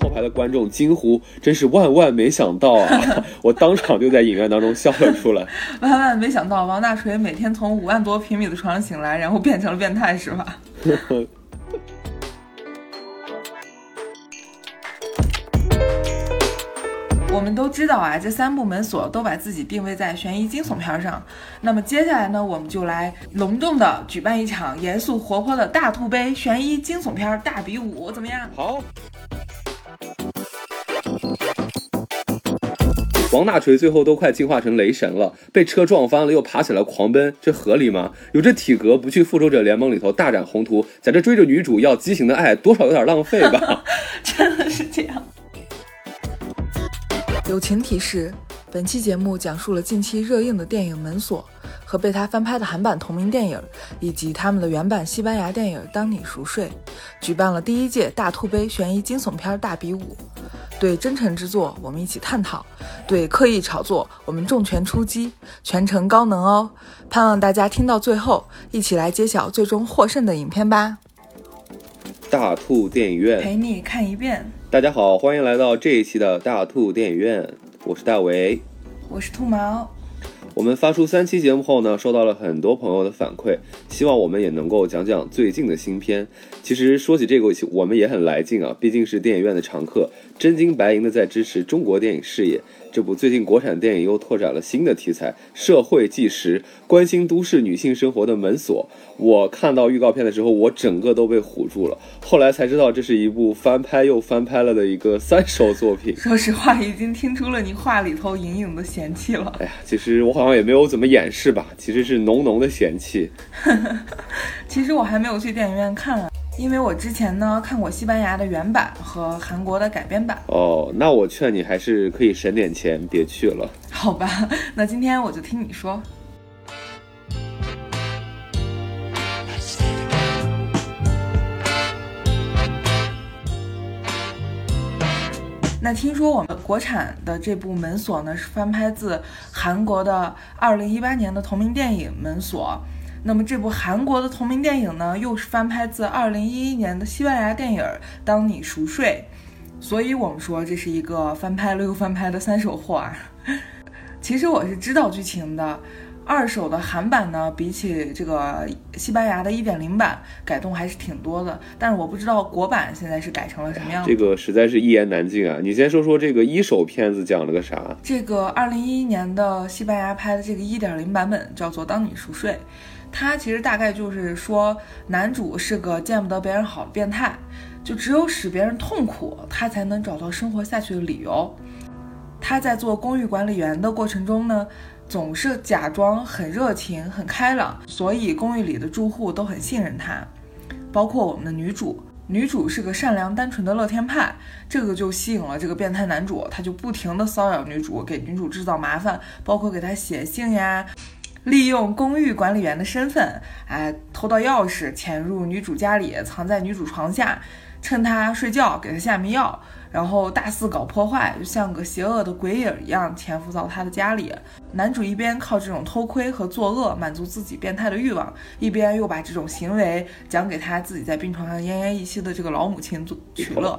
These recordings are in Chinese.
后排的观众惊呼：“真是万万没想到啊！” 我当场就在影院当中笑了出来。万万没想到，王大锤每天从五万多平米的床上醒来，然后变成了变态，是吧？我们都知道啊，这三部门锁都把自己定位在悬疑惊悚片上。那么接下来呢，我们就来隆重的举办一场严肃活泼的大兔杯悬疑惊悚片大比武，怎么样？好。王大锤最后都快进化成雷神了，被车撞翻了又爬起来狂奔，这合理吗？有这体格不去复仇者联盟里头大展宏图，在这追着女主要畸形的爱，多少有点浪费吧？真的是这样。友情提示：本期节目讲述了近期热映的电影《门锁》和被他翻拍的韩版同名电影，以及他们的原版西班牙电影《当你熟睡》，举办了第一届大兔杯悬疑惊悚片大比武。对真诚之作，我们一起探讨；对刻意炒作，我们重拳出击，全程高能哦！盼望大家听到最后，一起来揭晓最终获胜的影片吧。大兔电影院陪你看一遍。大家好，欢迎来到这一期的大兔电影院，我是大为，我是兔毛。我们发出三期节目后呢，收到了很多朋友的反馈，希望我们也能够讲讲最近的新片。其实说起这个，我们也很来劲啊，毕竟是电影院的常客，真金白银的在支持中国电影事业。这部最近国产电影又拓展了新的题材，社会纪实，关心都市女性生活的门锁。我看到预告片的时候，我整个都被唬住了。后来才知道，这是一部翻拍又翻拍了的一个三手作品。说实话，已经听出了你话里头隐隐的嫌弃了。哎呀，其实我好像也没有怎么掩饰吧，其实是浓浓的嫌弃。其实我还没有去电影院看啊。因为我之前呢看过西班牙的原版和韩国的改编版哦，那我劝你还是可以省点钱，别去了。好吧，那今天我就听你说。那听说我们国产的这部《门锁》呢是翻拍自韩国的二零一八年的同名电影《门锁》。那么这部韩国的同名电影呢，又是翻拍自二零一一年的西班牙电影《当你熟睡》，所以我们说这是一个翻拍了又翻拍的三手货啊。其实我是知道剧情的，二手的韩版呢，比起这个西班牙的一点零版改动还是挺多的，但是我不知道国版现在是改成了什么样。这个实在是一言难尽啊！你先说说这个一手片子讲了个啥？这个二零一一年的西班牙拍的这个一点零版本叫做《当你熟睡》。他其实大概就是说，男主是个见不得别人好的变态，就只有使别人痛苦，他才能找到生活下去的理由。他在做公寓管理员的过程中呢，总是假装很热情、很开朗，所以公寓里的住户都很信任他，包括我们的女主。女主是个善良单纯的乐天派，这个就吸引了这个变态男主，他就不停的骚扰女主，给女主制造麻烦，包括给她写信呀。利用公寓管理员的身份，哎，偷到钥匙，潜入女主家里，藏在女主床下，趁她睡觉给她下迷药，然后大肆搞破坏，就像个邪恶的鬼影一样潜伏到她的家里。男主一边靠这种偷窥和作恶满足自己变态的欲望，一边又把这种行为讲给他自己在病床上奄奄一息的这个老母亲做取乐。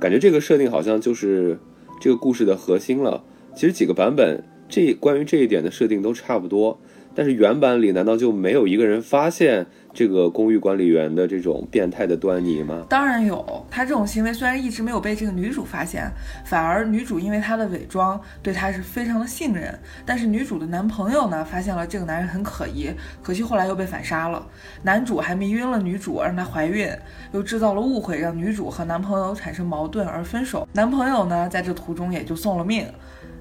感觉这个设定好像就是这个故事的核心了。其实几个版本这关于这一点的设定都差不多。但是原版里难道就没有一个人发现这个公寓管理员的这种变态的端倪吗？当然有，他这种行为虽然一直没有被这个女主发现，反而女主因为他的伪装对他是非常的信任。但是女主的男朋友呢，发现了这个男人很可疑，可惜后来又被反杀了。男主还迷晕了女主，让她怀孕，又制造了误会，让女主和男朋友产生矛盾而分手。男朋友呢，在这途中也就送了命。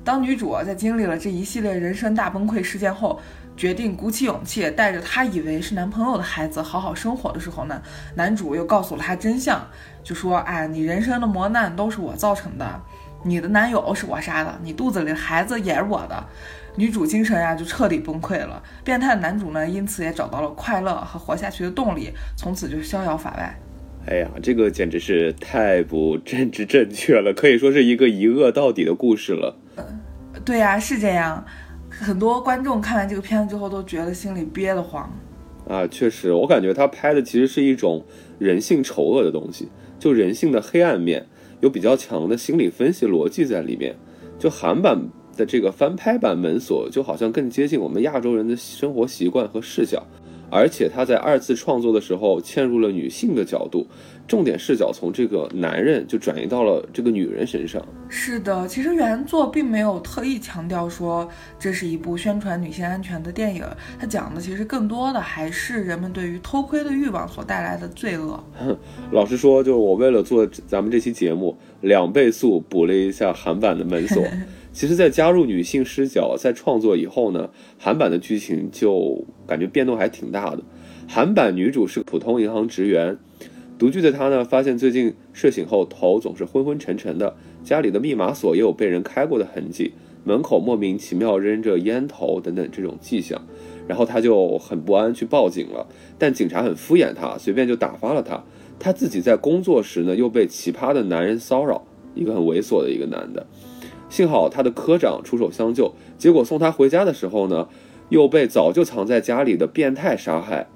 当女主在经历了这一系列人生大崩溃事件后，决定鼓起勇气，带着她以为是男朋友的孩子好好生活的时候呢，男主又告诉了她真相，就说：“哎，你人生的磨难都是我造成的，你的男友是我杀的，你肚子里的孩子也是我的。”女主精神呀就彻底崩溃了，变态的男主呢因此也找到了快乐和活下去的动力，从此就逍遥法外。哎呀，这个简直是太不政治正确了，可以说是一个一恶到底的故事了。对呀，是这样。很多观众看完这个片子之后都觉得心里憋得慌。啊，确实，我感觉他拍的其实是一种人性丑恶的东西，就人性的黑暗面，有比较强的心理分析逻辑在里面。就韩版的这个翻拍版《门锁》，就好像更接近我们亚洲人的生活习惯和视角。而且他在二次创作的时候嵌入了女性的角度，重点视角从这个男人就转移到了这个女人身上。是的，其实原作并没有特意强调说这是一部宣传女性安全的电影，它讲的其实更多的还是人们对于偷窥的欲望所带来的罪恶。老实说，就是我为了做咱们这期节目，两倍速补了一下韩版的《门锁》。其实，在加入女性视角在创作以后呢，韩版的剧情就感觉变动还挺大的。韩版女主是普通银行职员，独居的她呢，发现最近睡醒后头总是昏昏沉沉的，家里的密码锁也有被人开过的痕迹，门口莫名其妙扔着烟头等等这种迹象，然后她就很不安去报警了，但警察很敷衍她，随便就打发了她。她自己在工作时呢，又被奇葩的男人骚扰，一个很猥琐的一个男的。幸好他的科长出手相救，结果送他回家的时候呢，又被早就藏在家里的变态杀害。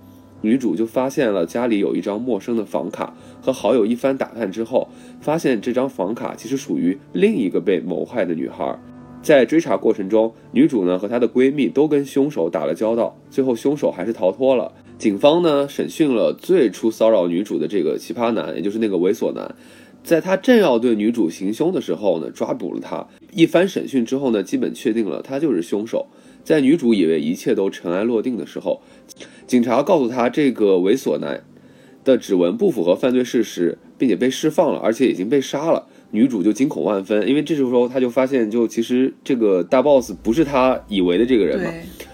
女主就发现了家里有一张陌生的房卡，和好友一番打探之后，发现这张房卡其实属于另一个被谋害的女孩。在追查过程中，女主呢和她的闺蜜都跟凶手打了交道，最后凶手还是逃脱了。警方呢审讯了最初骚扰女主的这个奇葩男，也就是那个猥琐男。在他正要对女主行凶的时候呢，抓捕了他。一番审讯之后呢，基本确定了他就是凶手。在女主以为一切都尘埃落定的时候，警察告诉她这个猥琐男的指纹不符合犯罪事实，并且被释放了，而且已经被杀了。女主就惊恐万分，因为这时候她就发现，就其实这个大 boss 不是她以为的这个人嘛。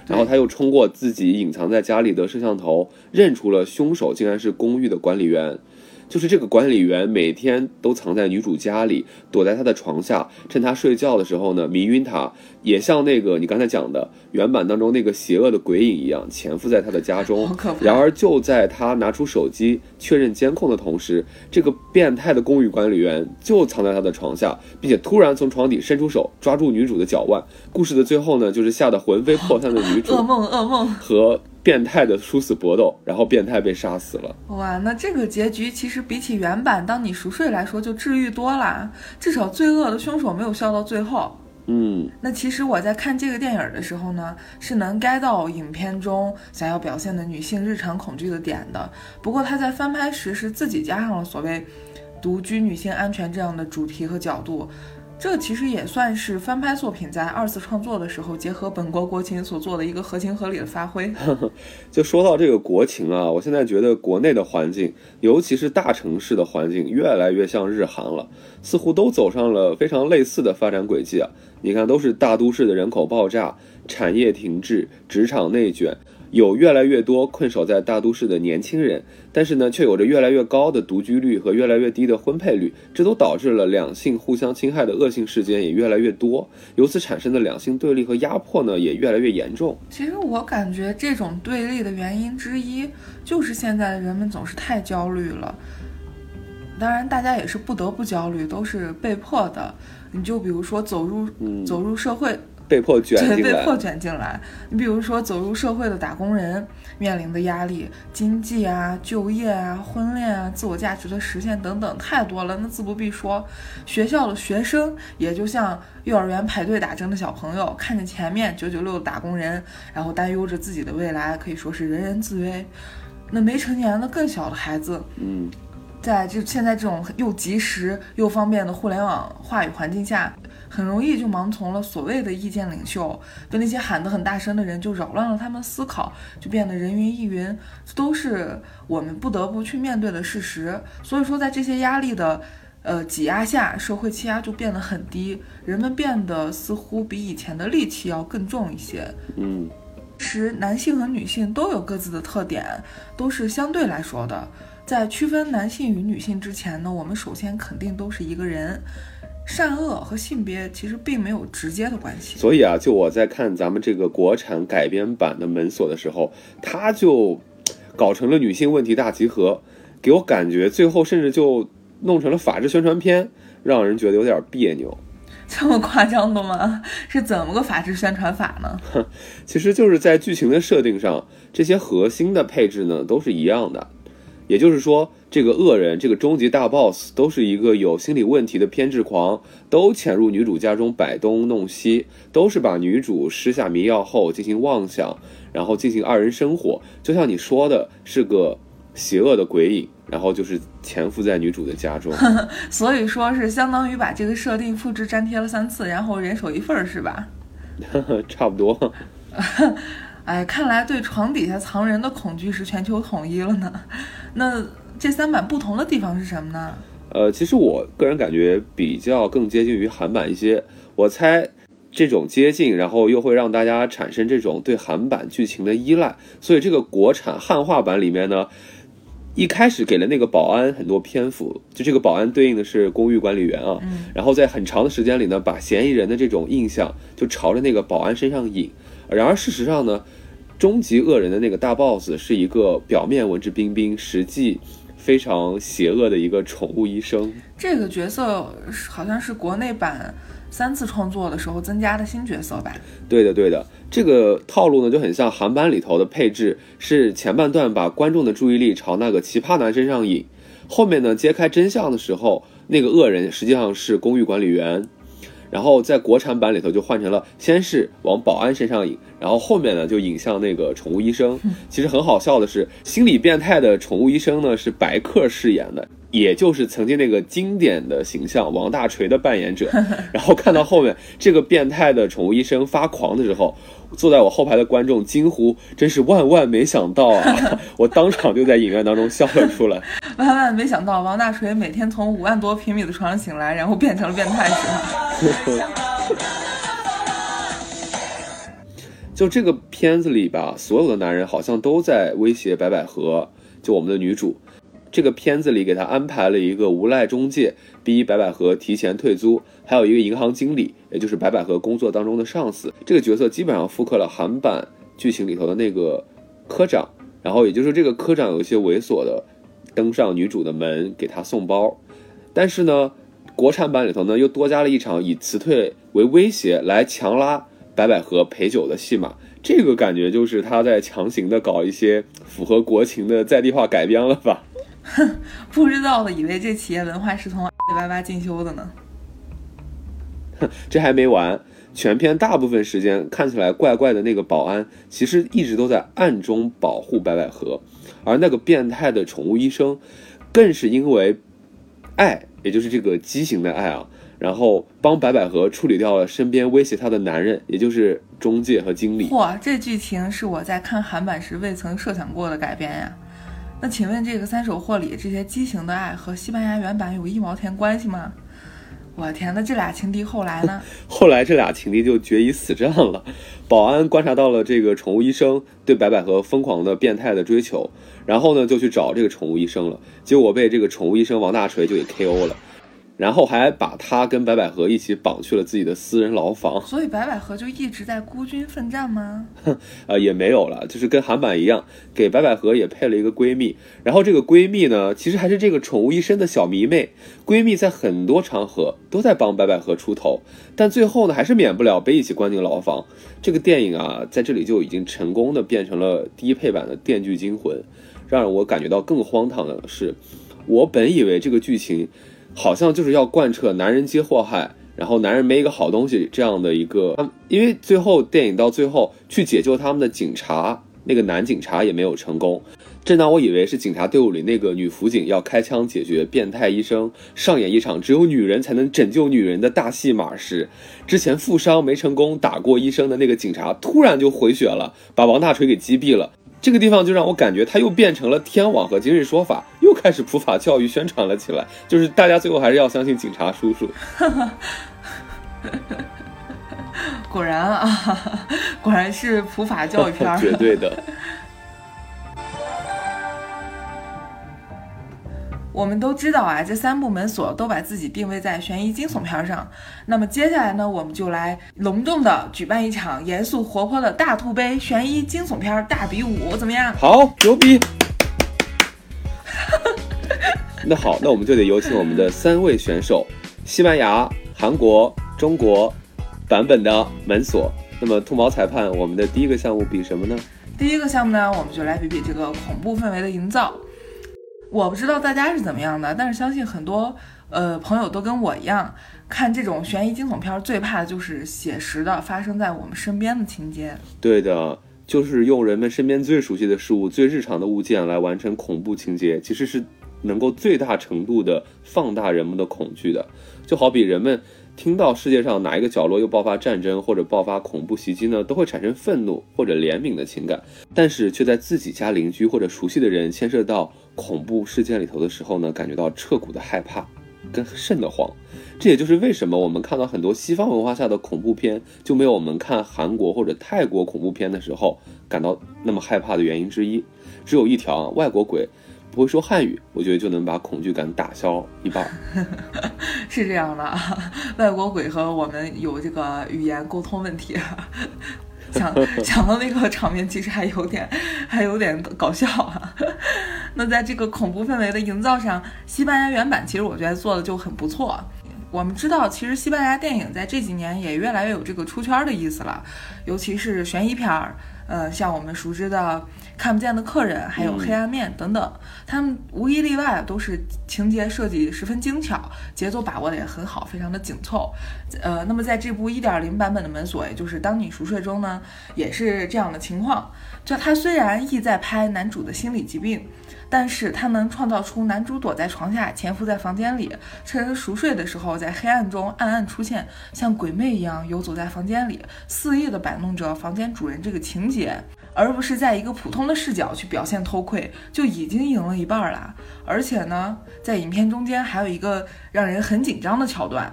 然后她又通过自己隐藏在家里的摄像头，认出了凶手竟然是公寓的管理员。就是这个管理员每天都藏在女主家里，躲在她的床下，趁她睡觉的时候呢迷晕她，也像那个你刚才讲的原版当中那个邪恶的鬼影一样潜伏在她的家中。然而就在她拿出手机确认监控的同时，这个变态的公寓管理员就藏在她的床下，并且突然从床底伸出手抓住女主的脚腕。故事的最后呢，就是吓得魂飞魄散的女主，噩梦噩梦和。变态的殊死搏斗，然后变态被杀死了。哇，那这个结局其实比起原版《当你熟睡》来说就治愈多了，至少罪恶的凶手没有笑到最后。嗯，那其实我在看这个电影的时候呢，是能 get 到影片中想要表现的女性日常恐惧的点的。不过他在翻拍时是自己加上了所谓独居女性安全这样的主题和角度。这其实也算是翻拍作品在二次创作的时候结合本国国情所做的一个合情合理的发挥。就说到这个国情啊，我现在觉得国内的环境，尤其是大城市的环境，越来越像日韩了，似乎都走上了非常类似的发展轨迹啊。你看，都是大都市的人口爆炸、产业停滞、职场内卷。有越来越多困守在大都市的年轻人，但是呢，却有着越来越高的独居率和越来越低的婚配率，这都导致了两性互相侵害的恶性事件也越来越多，由此产生的两性对立和压迫呢，也越来越严重。其实我感觉这种对立的原因之一，就是现在的人们总是太焦虑了。当然，大家也是不得不焦虑，都是被迫的。你就比如说走入走入社会。被迫卷进来，被迫卷进来。你比如说，走入社会的打工人面临的压力，经济啊、就业啊、婚恋啊、自我价值的实现等等，太多了。那自不必说，学校的学生也就像幼儿园排队打针的小朋友，看着前面九九六的打工人，然后担忧着自己的未来，可以说是人人自危。那没成年的更小的孩子，嗯，在这现在这种又及时又方便的互联网话语环境下。很容易就盲从了所谓的意见领袖，被那些喊得很大声的人就扰乱了他们思考，就变得人云亦云，这都是我们不得不去面对的事实。所以说，在这些压力的呃挤压下，社会气压就变得很低，人们变得似乎比以前的戾气要更重一些。嗯，其实男性和女性都有各自的特点，都是相对来说的。在区分男性与女性之前呢，我们首先肯定都是一个人。善恶和性别其实并没有直接的关系，所以啊，就我在看咱们这个国产改编版的《门锁》的时候，他就搞成了女性问题大集合，给我感觉最后甚至就弄成了法制宣传片，让人觉得有点别扭。这么夸张的吗？是怎么个法制宣传法呢？其实就是在剧情的设定上，这些核心的配置呢都是一样的。也就是说，这个恶人，这个终极大 boss，都是一个有心理问题的偏执狂，都潜入女主家中摆东弄西，都是把女主施下迷药后进行妄想，然后进行二人生活。就像你说的，是个邪恶的鬼影，然后就是潜伏在女主的家中。所以说是相当于把这个设定复制粘贴了三次，然后人手一份儿，是吧？差不多。哎，看来对床底下藏人的恐惧是全球统一了呢。那这三版不同的地方是什么呢？呃，其实我个人感觉比较更接近于韩版一些。我猜这种接近，然后又会让大家产生这种对韩版剧情的依赖。所以这个国产汉化版里面呢，一开始给了那个保安很多篇幅，就这个保安对应的是公寓管理员啊。嗯。然后在很长的时间里呢，把嫌疑人的这种印象就朝着那个保安身上引。然而事实上呢？终极恶人的那个大 boss 是一个表面文质彬彬，实际非常邪恶的一个宠物医生。这个角色好像是国内版三次创作的时候增加的新角色吧？对的，对的。这个套路呢就很像韩版里头的配置，是前半段把观众的注意力朝那个奇葩男身上引，后面呢揭开真相的时候，那个恶人实际上是公寓管理员。然后在国产版里头就换成了，先是往保安身上引，然后后面呢就引向那个宠物医生。其实很好笑的是，心理变态的宠物医生呢是白客饰演的。也就是曾经那个经典的形象王大锤的扮演者，然后看到后面这个变态的宠物医生发狂的时候，坐在我后排的观众惊呼：“真是万万没想到啊！” 我当场就在影院当中笑了出来。万万没想到，王大锤每天从五万多平米的床上醒来，然后变成了变态是吗？就这个片子里吧，所有的男人好像都在威胁白百合，就我们的女主。这个片子里给他安排了一个无赖中介，逼白百合提前退租，还有一个银行经理，也就是白百合工作当中的上司。这个角色基本上复刻了韩版剧情里头的那个科长，然后也就是这个科长有一些猥琐的登上女主的门给她送包，但是呢，国产版里头呢又多加了一场以辞退为威胁来强拉白百合陪酒的戏码。这个感觉就是他在强行的搞一些符合国情的在地化改编了吧。哼，不知道的以为这企业文化是从阿里巴巴进修的呢。哼，这还没完，全片大部分时间看起来怪怪的那个保安，其实一直都在暗中保护白百合，而那个变态的宠物医生，更是因为爱，也就是这个畸形的爱啊，然后帮白百合处理掉了身边威胁她的男人，也就是中介和经理。哇，这剧情是我在看韩版时未曾设想过的改编呀。那请问这个三手货里这些畸形的爱和西班牙原版有一毛钱关系吗？我天，那这俩情敌后来呢？后来这俩情敌就决一死战了。保安观察到了这个宠物医生对白百合疯狂的变态的追求，然后呢就去找这个宠物医生了，结果被这个宠物医生王大锤就给 KO 了。然后还把他跟白百合一起绑去了自己的私人牢房，所以白百合就一直在孤军奋战吗？呃，也没有了，就是跟韩版一样，给白百合也配了一个闺蜜。然后这个闺蜜呢，其实还是这个宠物医生的小迷妹。闺蜜在很多场合都在帮白百合出头，但最后呢，还是免不了被一起关进牢房。这个电影啊，在这里就已经成功的变成了低配版的《电锯惊魂》。让我感觉到更荒唐的是，我本以为这个剧情。好像就是要贯彻男人皆祸害，然后男人没一个好东西这样的一个，因为最后电影到最后去解救他们的警察，那个男警察也没有成功。正当我以为是警察队伍里那个女辅警要开枪解决变态医生，上演一场只有女人才能拯救女人的大戏码时，之前负伤没成功打过医生的那个警察突然就回血了，把王大锤给击毙了。这个地方就让我感觉他又变成了天网和今日说法，又开始普法教育宣传了起来。就是大家最后还是要相信警察叔叔。果然啊，果然是普法教育片，绝对的。我们都知道啊，这三部门锁都把自己定位在悬疑惊悚片上。那么接下来呢，我们就来隆重的举办一场严肃活泼的大兔杯悬疑惊悚片大比武，怎么样？好，牛逼！那好，那我们就得有请我们的三位选手：西班牙。韩国、中国版本的门锁。那么兔毛裁判，我们的第一个项目比什么呢？第一个项目呢，我们就来比比这个恐怖氛围的营造。我不知道大家是怎么样的，但是相信很多呃朋友都跟我一样，看这种悬疑惊悚片最怕的就是写实的发生在我们身边的情节。对的，就是用人们身边最熟悉的事物、最日常的物件来完成恐怖情节，其实是能够最大程度的放大人们的恐惧的。就好比人们。听到世界上哪一个角落又爆发战争或者爆发恐怖袭击呢，都会产生愤怒或者怜悯的情感，但是却在自己家邻居或者熟悉的人牵涉到恐怖事件里头的时候呢，感觉到彻骨的害怕跟瘆得慌。这也就是为什么我们看到很多西方文化下的恐怖片就没有我们看韩国或者泰国恐怖片的时候感到那么害怕的原因之一。只有一条啊，外国鬼。不会说汉语，我觉得就能把恐惧感打消一半。是这样的，外国鬼和我们有这个语言沟通问题。想想到那个场面，其实还有点，还有点搞笑啊。那在这个恐怖氛围的营造上，西班牙原版其实我觉得做的就很不错。我们知道，其实西班牙电影在这几年也越来越有这个出圈的意思了，尤其是悬疑片儿。呃，像我们熟知的《看不见的客人》，还有《黑暗面》等等，他们无一例外都是情节设计十分精巧，节奏把握的也很好，非常的紧凑。呃，那么在这部1.0版本的《门锁》，也就是《当你熟睡》中呢，也是这样的情况。就他虽然意在拍男主的心理疾病。但是他能创造出男主躲在床下，潜伏在房间里，趁人熟睡的时候，在黑暗中暗暗出现，像鬼魅一样游走在房间里，肆意的摆弄着房间主人这个情节，而不是在一个普通的视角去表现偷窥，就已经赢了一半了。而且呢，在影片中间还有一个让人很紧张的桥段，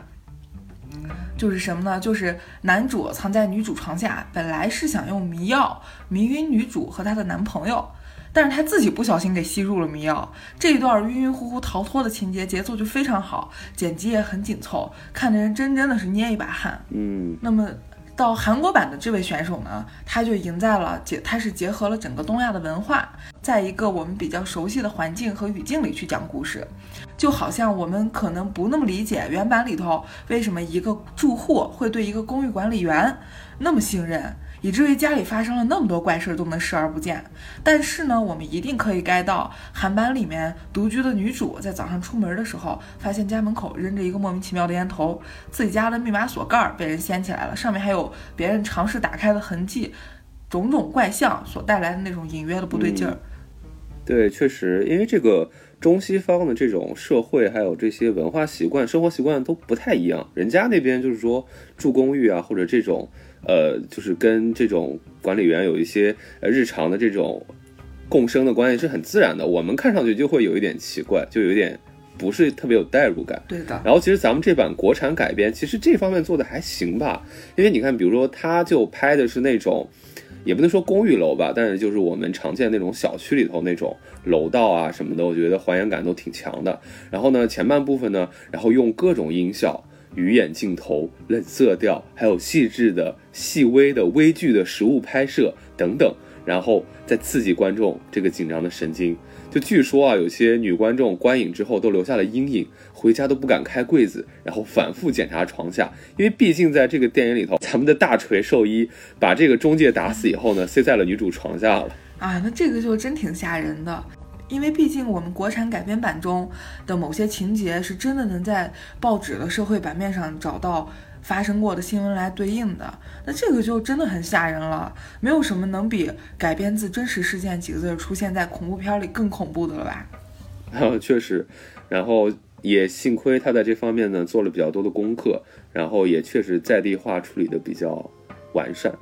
就是什么呢？就是男主藏在女主床下，本来是想用迷药迷晕女主和她的男朋友。但是他自己不小心给吸入了迷药，这一段晕晕乎乎逃脱的情节节奏就非常好，剪辑也很紧凑，看的人真真的是捏一把汗。嗯，那么到韩国版的这位选手呢，他就赢在了结，他是结合了整个东亚的文化，在一个我们比较熟悉的环境和语境里去讲故事，就好像我们可能不那么理解原版里头为什么一个住户会对一个公寓管理员那么信任。以至于家里发生了那么多怪事都能视而不见，但是呢，我们一定可以 get 到韩版里面独居的女主在早上出门的时候，发现家门口扔着一个莫名其妙的烟头，自己家的密码锁盖被人掀起来了，上面还有别人尝试打开的痕迹，种种怪象所带来的那种隐约的不对劲儿。对，确实，因为这个中西方的这种社会还有这些文化习惯、生活习惯都不太一样，人家那边就是说住公寓啊，或者这种。呃，就是跟这种管理员有一些呃日常的这种共生的关系是很自然的，我们看上去就会有一点奇怪，就有点不是特别有代入感。对的。然后其实咱们这版国产改编，其实这方面做的还行吧，因为你看，比如说他就拍的是那种，也不能说公寓楼吧，但是就是我们常见那种小区里头那种楼道啊什么的，我觉得还原感都挺强的。然后呢，前半部分呢，然后用各种音效。鱼眼镜头、冷色调，还有细致的、细微的微距的实物拍摄等等，然后再刺激观众这个紧张的神经。就据说啊，有些女观众观影之后都留下了阴影，回家都不敢开柜子，然后反复检查床下，因为毕竟在这个电影里头，咱们的大锤兽医把这个中介打死以后呢，塞在了女主床下了。啊，那这个就真挺吓人的。因为毕竟我们国产改编版中的某些情节是真的能在报纸的社会版面上找到发生过的新闻来对应的，那这个就真的很吓人了。没有什么能比改编自真实事件几个字出现在恐怖片里更恐怖的了吧？啊，确实，然后也幸亏他在这方面呢做了比较多的功课，然后也确实在地化处理的比较完善。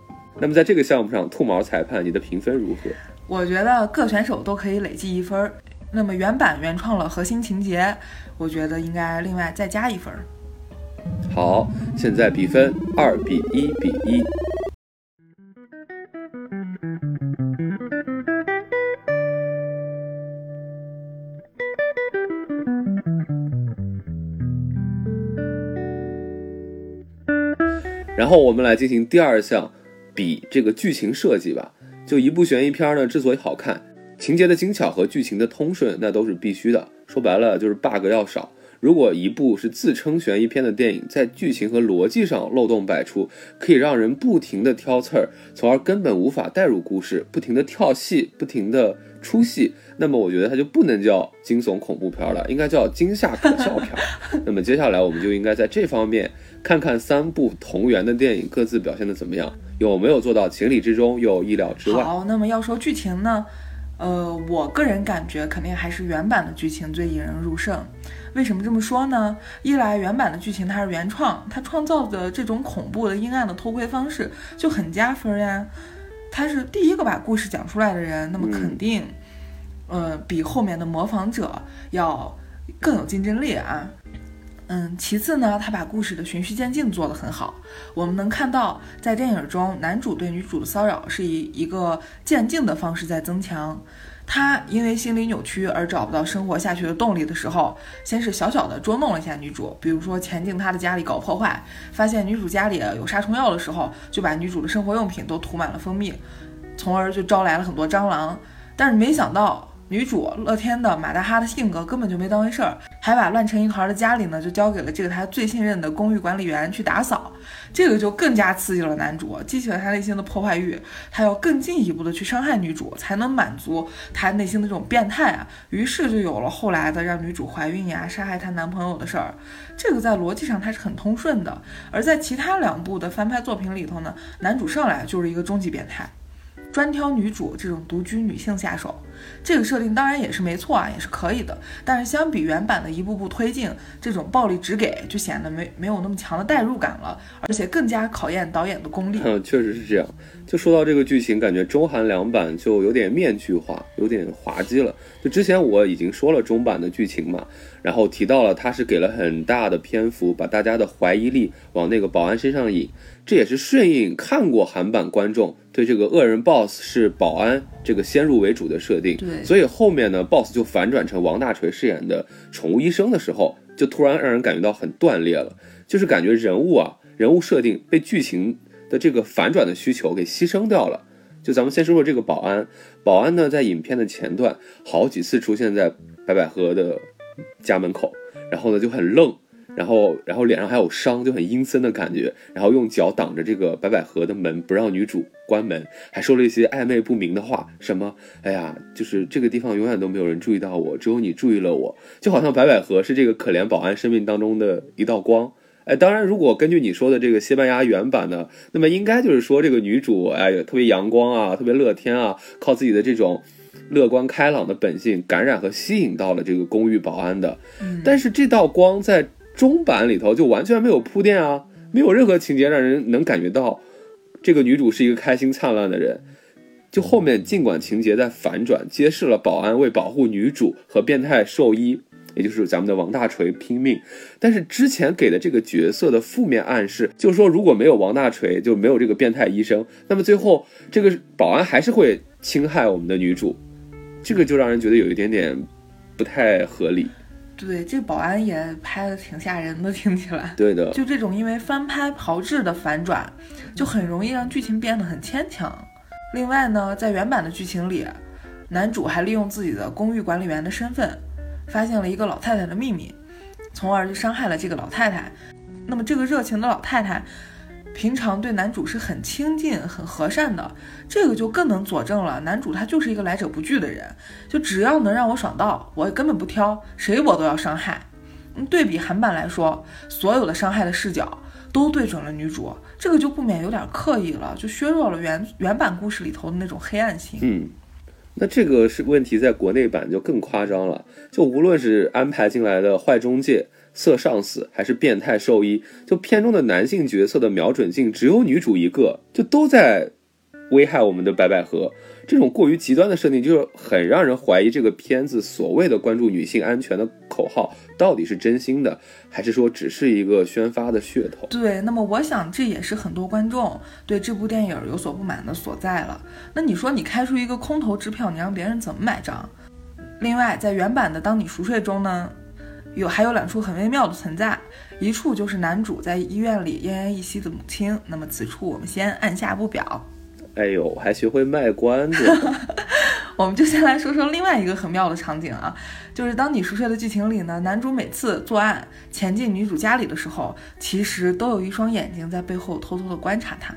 那么在这个项目上，兔毛裁判，你的评分如何？我觉得各选手都可以累计一分，那么原版原创了核心情节，我觉得应该另外再加一分。好，现在比分二比一比一。然后我们来进行第二项，比这个剧情设计吧。就一部悬疑片呢，之所以好看，情节的精巧和剧情的通顺，那都是必须的。说白了就是 bug 要少。如果一部是自称悬疑片的电影，在剧情和逻辑上漏洞百出，可以让人不停的挑刺儿，从而根本无法带入故事，不停的跳戏，不停的出戏，那么我觉得它就不能叫惊悚恐怖片了，应该叫惊吓可笑片。那么接下来我们就应该在这方面看看三部同源的电影各自表现的怎么样，有没有做到情理之中又意料之外。好，那么要说剧情呢？呃，我个人感觉肯定还是原版的剧情最引人入胜。为什么这么说呢？一来原版的剧情它是原创，它创造的这种恐怖的阴暗的偷窥方式就很加分呀。他是第一个把故事讲出来的人，那么肯定，呃，比后面的模仿者要更有竞争力啊。嗯，其次呢，他把故事的循序渐进做得很好。我们能看到，在电影中，男主对女主的骚扰是以一个渐进的方式在增强。他因为心理扭曲而找不到生活下去的动力的时候，先是小小的捉弄了一下女主，比如说潜进她的家里搞破坏，发现女主家里有杀虫药的时候，就把女主的生活用品都涂满了蜂蜜，从而就招来了很多蟑螂。但是没想到。女主乐天的马大哈的性格根本就没当回事儿，还把乱成一团的家里呢就交给了这个他最信任的公寓管理员去打扫，这个就更加刺激了男主，激起了他内心的破坏欲，他要更进一步的去伤害女主，才能满足他内心的这种变态啊。于是就有了后来的让女主怀孕呀、杀害她男朋友的事儿，这个在逻辑上它是很通顺的。而在其他两部的翻拍作品里头呢，男主上来就是一个终极变态。专挑女主这种独居女性下手，这个设定当然也是没错啊，也是可以的。但是相比原版的一步步推进，这种暴力直给就显得没没有那么强的代入感了，而且更加考验导演的功力。嗯，确实是这样。就说到这个剧情，感觉中韩两版就有点面具化，有点滑稽了。就之前我已经说了中版的剧情嘛，然后提到了他是给了很大的篇幅，把大家的怀疑力往那个保安身上引。这也是顺应看过韩版观众对这个恶人 boss 是保安这个先入为主的设定，对，所以后面呢，boss 就反转成王大锤饰演的宠物医生的时候，就突然让人感觉到很断裂了，就是感觉人物啊，人物设定被剧情的这个反转的需求给牺牲掉了。就咱们先说说这个保安，保安呢，在影片的前段好几次出现在白百合的家门口，然后呢就很愣。然后，然后脸上还有伤，就很阴森的感觉。然后用脚挡着这个白百合的门，不让女主关门，还说了一些暧昧不明的话，什么“哎呀，就是这个地方永远都没有人注意到我，只有你注意了我”，就好像白百合是这个可怜保安生命当中的一道光。哎，当然，如果根据你说的这个西班牙原版呢，那么应该就是说这个女主哎特别阳光啊，特别乐天啊，靠自己的这种乐观开朗的本性感染和吸引到了这个公寓保安的。但是这道光在。中版里头就完全没有铺垫啊，没有任何情节让人能感觉到这个女主是一个开心灿烂的人。就后面尽管情节在反转，揭示了保安为保护女主和变态兽医，也就是咱们的王大锤拼命，但是之前给的这个角色的负面暗示，就是说如果没有王大锤，就没有这个变态医生，那么最后这个保安还是会侵害我们的女主，这个就让人觉得有一点点不太合理。对，这保安也拍的挺吓人的，听起来。对的，就这种因为翻拍炮制的反转，就很容易让剧情变得很牵强。另外呢，在原版的剧情里，男主还利用自己的公寓管理员的身份，发现了一个老太太的秘密，从而就伤害了这个老太太。那么这个热情的老太太。平常对男主是很亲近、很和善的，这个就更能佐证了男主他就是一个来者不拒的人，就只要能让我爽到，我根本不挑，谁我都要伤害。对比韩版来说，所有的伤害的视角都对准了女主，这个就不免有点刻意了，就削弱了原原版故事里头的那种黑暗性。嗯，那这个是问题，在国内版就更夸张了，就无论是安排进来的坏中介。色上司还是变态兽医，就片中的男性角色的瞄准镜只有女主一个，就都在危害我们的白百合。这种过于极端的设定，就是很让人怀疑这个片子所谓的关注女性安全的口号到底是真心的，还是说只是一个宣发的噱头？对，那么我想这也是很多观众对这部电影有所不满的所在了。那你说你开出一个空头支票，你让别人怎么买账？另外，在原版的《当你熟睡》中呢？有还有两处很微妙的存在，一处就是男主在医院里奄奄一息的母亲。那么此处我们先按下不表。哎呦，还学会卖关子。我们就先来说说另外一个很妙的场景啊，就是当你熟睡的剧情里呢，男主每次作案潜进女主家里的时候，其实都有一双眼睛在背后偷偷的观察他，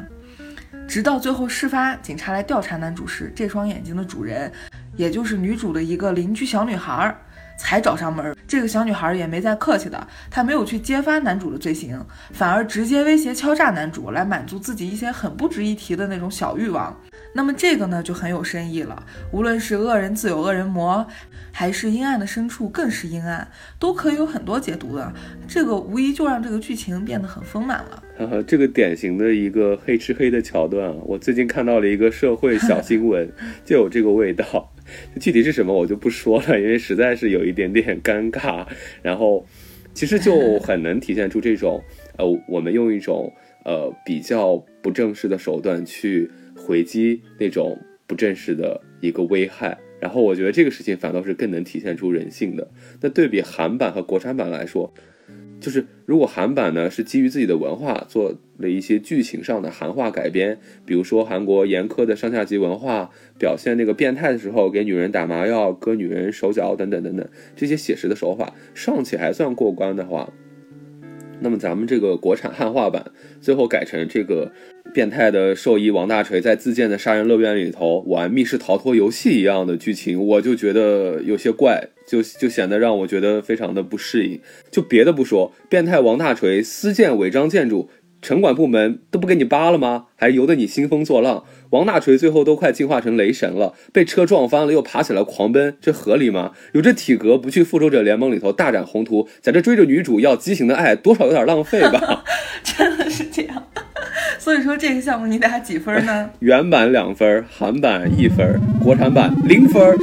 直到最后事发，警察来调查男主时，这双眼睛的主人，也就是女主的一个邻居小女孩。才找上门，这个小女孩也没再客气的，她没有去揭发男主的罪行，反而直接威胁敲诈男主，来满足自己一些很不值一提的那种小欲望。那么这个呢就很有深意了，无论是恶人自有恶人磨，还是阴暗的深处更是阴暗，都可以有很多解读的。这个无疑就让这个剧情变得很丰满了。呵呵，这个典型的一个黑吃黑的桥段啊，我最近看到了一个社会小新闻，就有这个味道。具体是什么我就不说了，因为实在是有一点点尴尬。然后，其实就 很能体现出这种，呃，我们用一种呃比较不正式的手段去回击那种不正式的一个危害。然后我觉得这个事情反倒是更能体现出人性的。那对比韩版和国产版来说。就是如果韩版呢是基于自己的文化做了一些剧情上的韩化改编，比如说韩国严苛的上下级文化，表现那个变态的时候给女人打麻药、割女人手脚等等等等这些写实的手法尚且还算过关的话，那么咱们这个国产汉化版最后改成这个。变态的兽医王大锤在自建的杀人乐园里头玩密室逃脱游戏一样的剧情，我就觉得有些怪，就就显得让我觉得非常的不适应。就别的不说，变态王大锤私建违章建筑，城管部门都不给你扒了吗？还由得你兴风作浪？王大锤最后都快进化成雷神了，被车撞翻了又爬起来狂奔，这合理吗？有这体格不去复仇者联盟里头大展宏图，在这追着女主要畸形的爱，多少有点浪费吧？真的是这样。所以说这个项目你打几分呢？原版两分，韩版一分，国产版零分。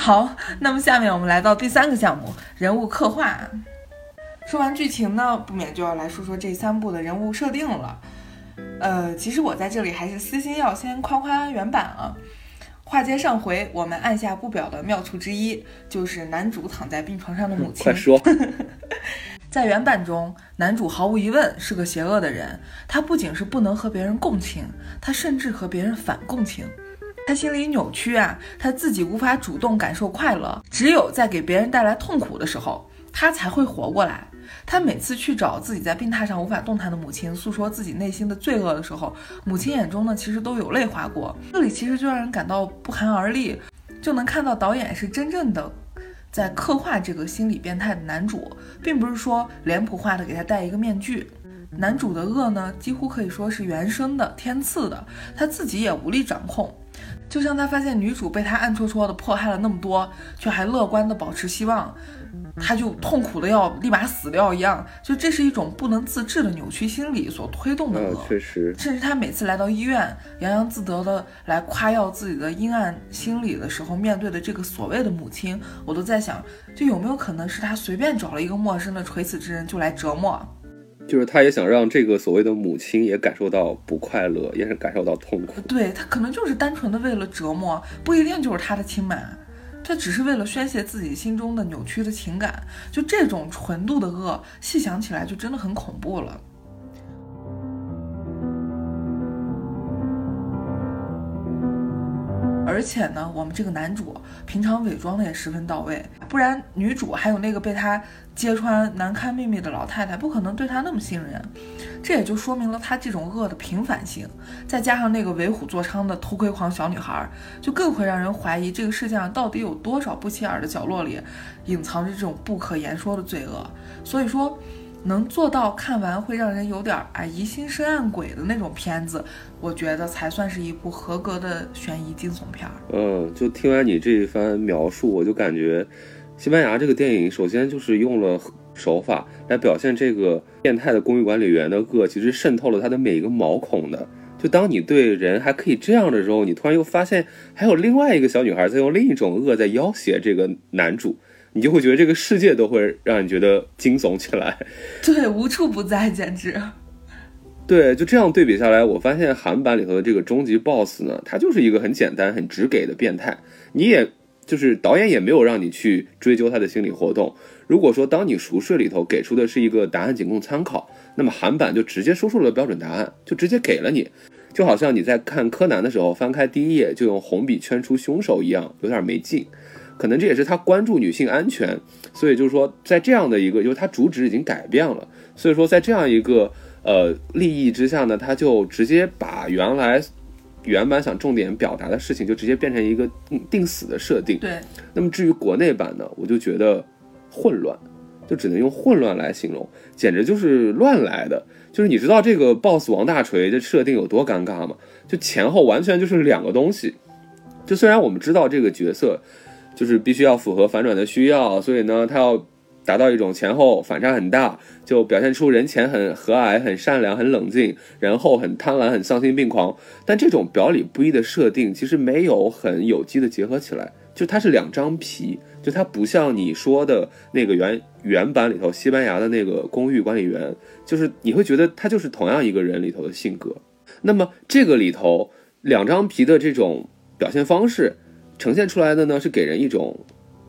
好，那么下面我们来到第三个项目——人物刻画。说完剧情呢，不免就要来说说这三部的人物设定了。呃，其实我在这里还是私心要先夸夸原版啊。话接上回，我们按下不表的妙处之一，就是男主躺在病床上的母亲。快说，在原版中，男主毫无疑问是个邪恶的人。他不仅是不能和别人共情，他甚至和别人反共情。他心理扭曲啊，他自己无法主动感受快乐，只有在给别人带来痛苦的时候，他才会活过来。他每次去找自己在病榻上无法动弹的母亲诉说自己内心的罪恶的时候，母亲眼中呢其实都有泪划过。这里其实就让人感到不寒而栗，就能看到导演是真正的在刻画这个心理变态的男主，并不是说脸谱化的给他戴一个面具。男主的恶呢几乎可以说是原生的、天赐的，他自己也无力掌控。就像他发现女主被他暗戳戳的迫害了那么多，却还乐观的保持希望，他就痛苦的要立马死掉一样。就这是一种不能自制的扭曲心理所推动的恶。确实，甚至他每次来到医院，洋洋自得的来夸耀自己的阴暗心理的时候，面对的这个所谓的母亲，我都在想，就有没有可能是他随便找了一个陌生的垂死之人就来折磨。就是他也想让这个所谓的母亲也感受到不快乐，也是感受到痛苦。对他可能就是单纯的为了折磨，不一定就是他的亲妈，他只是为了宣泄自己心中的扭曲的情感。就这种纯度的恶，细想起来就真的很恐怖了。而且呢，我们这个男主平常伪装的也十分到位，不然女主还有那个被他揭穿难堪秘密的老太太，不可能对他那么信任。这也就说明了他这种恶的频繁性，再加上那个为虎作伥的偷窥狂小女孩，就更会让人怀疑这个世界上到底有多少不起眼的角落里隐藏着这种不可言说的罪恶。所以说。能做到看完会让人有点哎疑心生暗鬼的那种片子，我觉得才算是一部合格的悬疑惊悚片。嗯，就听完你这一番描述，我就感觉西班牙这个电影首先就是用了手法来表现这个变态的公寓管理员的恶，其实渗透了他的每一个毛孔的。就当你对人还可以这样的时候，你突然又发现还有另外一个小女孩在用另一种恶在要挟这个男主。你就会觉得这个世界都会让你觉得惊悚起来，对，无处不在，简直。对，就这样对比下来，我发现韩版里头的这个终极 BOSS 呢，他就是一个很简单、很直给的变态。你也就是导演也没有让你去追究他的心理活动。如果说当你熟睡里头给出的是一个答案仅供参考，那么韩版就直接说出了标准答案，就直接给了你，就好像你在看柯南的时候翻开第一页就用红笔圈出凶手一样，有点没劲。可能这也是他关注女性安全，所以就是说在这样的一个，就是他主旨已经改变了，所以说在这样一个呃利益之下呢，他就直接把原来。原版想重点表达的事情，就直接变成一个定定死的设定。对，那么至于国内版呢，我就觉得混乱，就只能用混乱来形容，简直就是乱来的。就是你知道这个 BOSS 王大锤的设定有多尴尬吗？就前后完全就是两个东西。就虽然我们知道这个角色就是必须要符合反转的需要，所以呢，他要。达到一种前后反差很大，就表现出人前很和蔼、很善良、很冷静，人后很贪婪、很丧心病狂。但这种表里不一的设定，其实没有很有机的结合起来，就它是两张皮，就它不像你说的那个原原版里头西班牙的那个公寓管理员，就是你会觉得他就是同样一个人里头的性格。那么这个里头两张皮的这种表现方式，呈现出来的呢，是给人一种。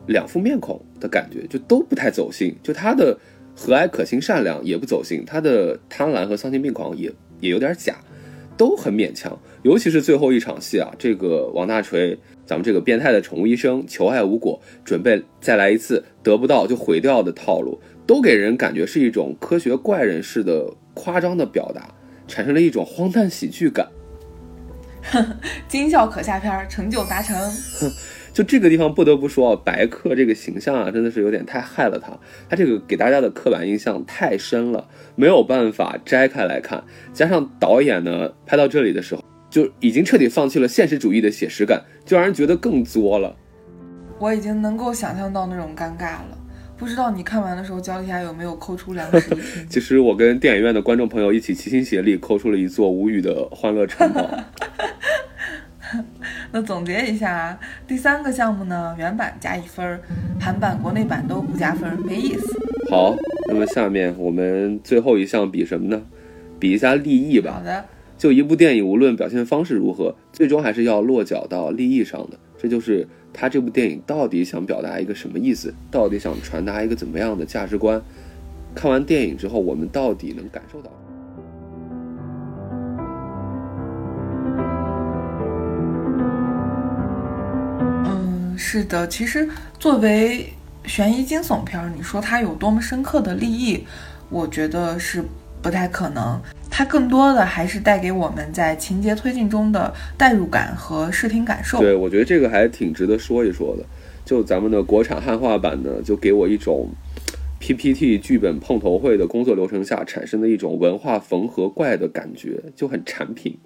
两副面孔的感觉就都不太走心，就他的和蔼可亲善良也不走心，他的贪婪和丧心病狂也也有点假，都很勉强。尤其是最后一场戏啊，这个王大锤，咱们这个变态的宠物医生求爱无果，准备再来一次得不到就毁掉的套路，都给人感觉是一种科学怪人式的夸张的表达，产生了一种荒诞喜剧感。惊笑可下片，成就达成。就这个地方不得不说，白客这个形象啊，真的是有点太害了他。他这个给大家的刻板印象太深了，没有办法摘开来看。加上导演呢，拍到这里的时候，就已经彻底放弃了现实主义的写实感，就让人觉得更作了。我已经能够想象到那种尴尬了，不知道你看完的时候，脚底下有没有抠出两个十其实我跟电影院的观众朋友一起齐心协力，抠出了一座无语的欢乐城堡。那总结一下，第三个项目呢，原版加一分，韩版、国内版都不加分，没意思。好，那么下面我们最后一项比什么呢？比一下立意吧。好的。就一部电影，无论表现方式如何，最终还是要落脚到立意上的。这就是他这部电影到底想表达一个什么意思，到底想传达一个怎么样的价值观。看完电影之后，我们到底能感受到？是的，其实作为悬疑惊悚片，你说它有多么深刻的立意，我觉得是不太可能。它更多的还是带给我们在情节推进中的代入感和视听感受。对，我觉得这个还挺值得说一说的。就咱们的国产汉化版呢，就给我一种 PPT 剧本碰头会的工作流程下产生的一种文化缝合怪的感觉，就很产品。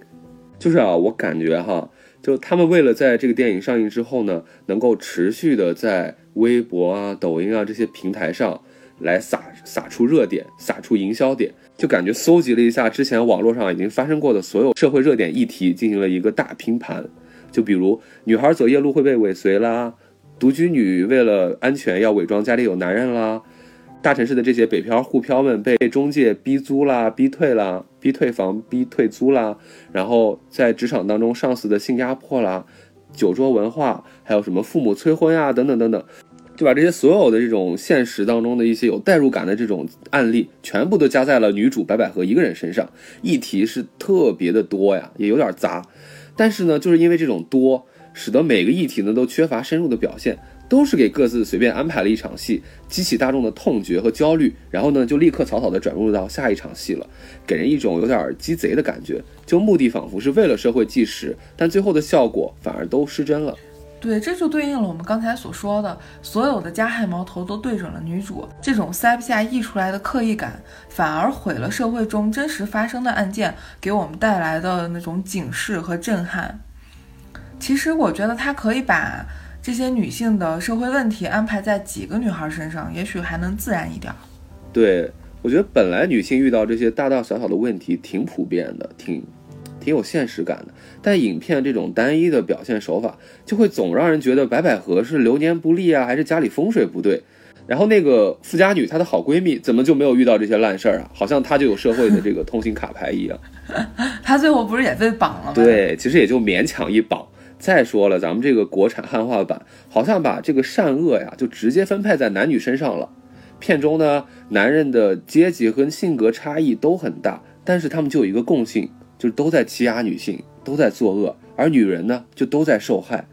就是啊，我感觉哈。就他们为了在这个电影上映之后呢，能够持续的在微博啊、抖音啊这些平台上来撒撒出热点、撒出营销点，就感觉搜集了一下之前网络上已经发生过的所有社会热点议题，进行了一个大拼盘。就比如女孩走夜路会被尾随啦，独居女为了安全要伪装家里有男人啦。大城市的这些北漂沪漂们被中介逼租啦、逼退啦、逼退房、逼退租啦，然后在职场当中上司的性压迫啦、酒桌文化，还有什么父母催婚啊等等等等，就把这些所有的这种现实当中的一些有代入感的这种案例，全部都加在了女主白百合一个人身上，议题是特别的多呀，也有点杂，但是呢，就是因为这种多，使得每个议题呢都缺乏深入的表现。都是给各自随便安排了一场戏，激起大众的痛觉和焦虑，然后呢，就立刻草草的转入到下一场戏了，给人一种有点鸡贼的感觉。就目的仿佛是为了社会纪实，但最后的效果反而都失真了。对，这就对应了我们刚才所说的，所有的加害矛头都对准了女主，这种塞不下溢出来的刻意感，反而毁了社会中真实发生的案件给我们带来的那种警示和震撼。其实我觉得他可以把。这些女性的社会问题安排在几个女孩身上，也许还能自然一点。对我觉得，本来女性遇到这些大大小小的问题挺普遍的，挺挺有现实感的。但影片这种单一的表现手法，就会总让人觉得白百合是流年不利啊，还是家里风水不对？然后那个富家女她的好闺蜜怎么就没有遇到这些烂事儿啊？好像她就有社会的这个通行卡牌一样。她最后不是也被绑了吗？对，其实也就勉强一绑。再说了，咱们这个国产汉化版好像把这个善恶呀，就直接分配在男女身上了。片中呢，男人的阶级和性格差异都很大，但是他们就有一个共性，就是都在欺压女性，都在作恶，而女人呢，就都在受害。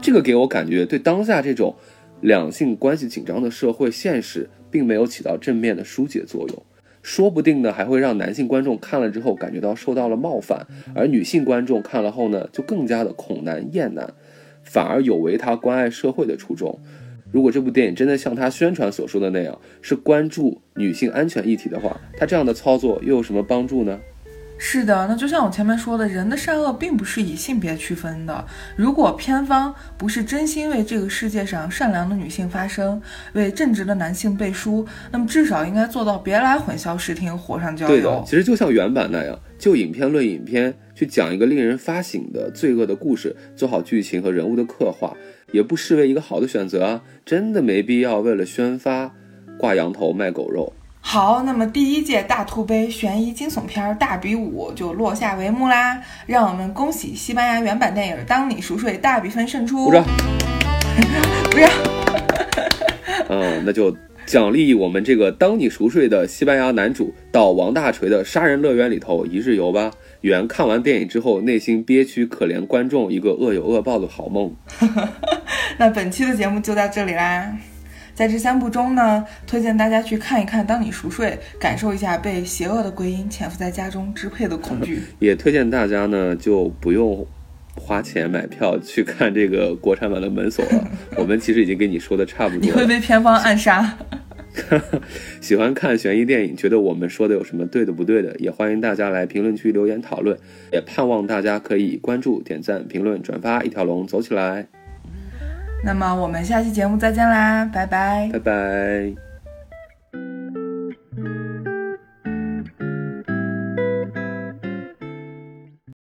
这个给我感觉，对当下这种两性关系紧张的社会现实，并没有起到正面的疏解作用。说不定呢，还会让男性观众看了之后感觉到受到了冒犯，而女性观众看了后呢，就更加的恐男厌男，反而有违他关爱社会的初衷。如果这部电影真的像他宣传所说的那样，是关注女性安全议题的话，他这样的操作又有什么帮助呢？是的，那就像我前面说的，人的善恶并不是以性别区分的。如果片方不是真心为这个世界上善良的女性发声，为正直的男性背书，那么至少应该做到别来混淆视听，火上浇油。对的，其实就像原版那样，就影片论影片，去讲一个令人发醒的罪恶的故事，做好剧情和人物的刻画，也不失为一个好的选择啊！真的没必要为了宣发，挂羊头卖狗肉。好，那么第一届大兔杯悬疑惊悚片大比武就落下帷幕啦！让我们恭喜西班牙原版电影《当你熟睡》大比分胜出。鼓掌！不要。嗯，那就奖励我们这个《当你熟睡》的西班牙男主到王大锤的杀人乐园里头一日游吧，圆看完电影之后内心憋屈可怜观众一个恶有恶报的好梦。那本期的节目就到这里啦。在这三部中呢，推荐大家去看一看《当你熟睡》，感受一下被邪恶的鬼影潜伏在家中支配的恐惧。也推荐大家呢，就不用花钱买票去看这个国产版的《门锁》了。我们其实已经跟你说的差不多了。你会被片方暗杀。喜欢看悬疑电影，觉得我们说的有什么对的不对的，也欢迎大家来评论区留言讨论。也盼望大家可以关注、点赞、评论、转发，一条龙走起来。那么我们下期节目再见啦，拜拜，拜拜。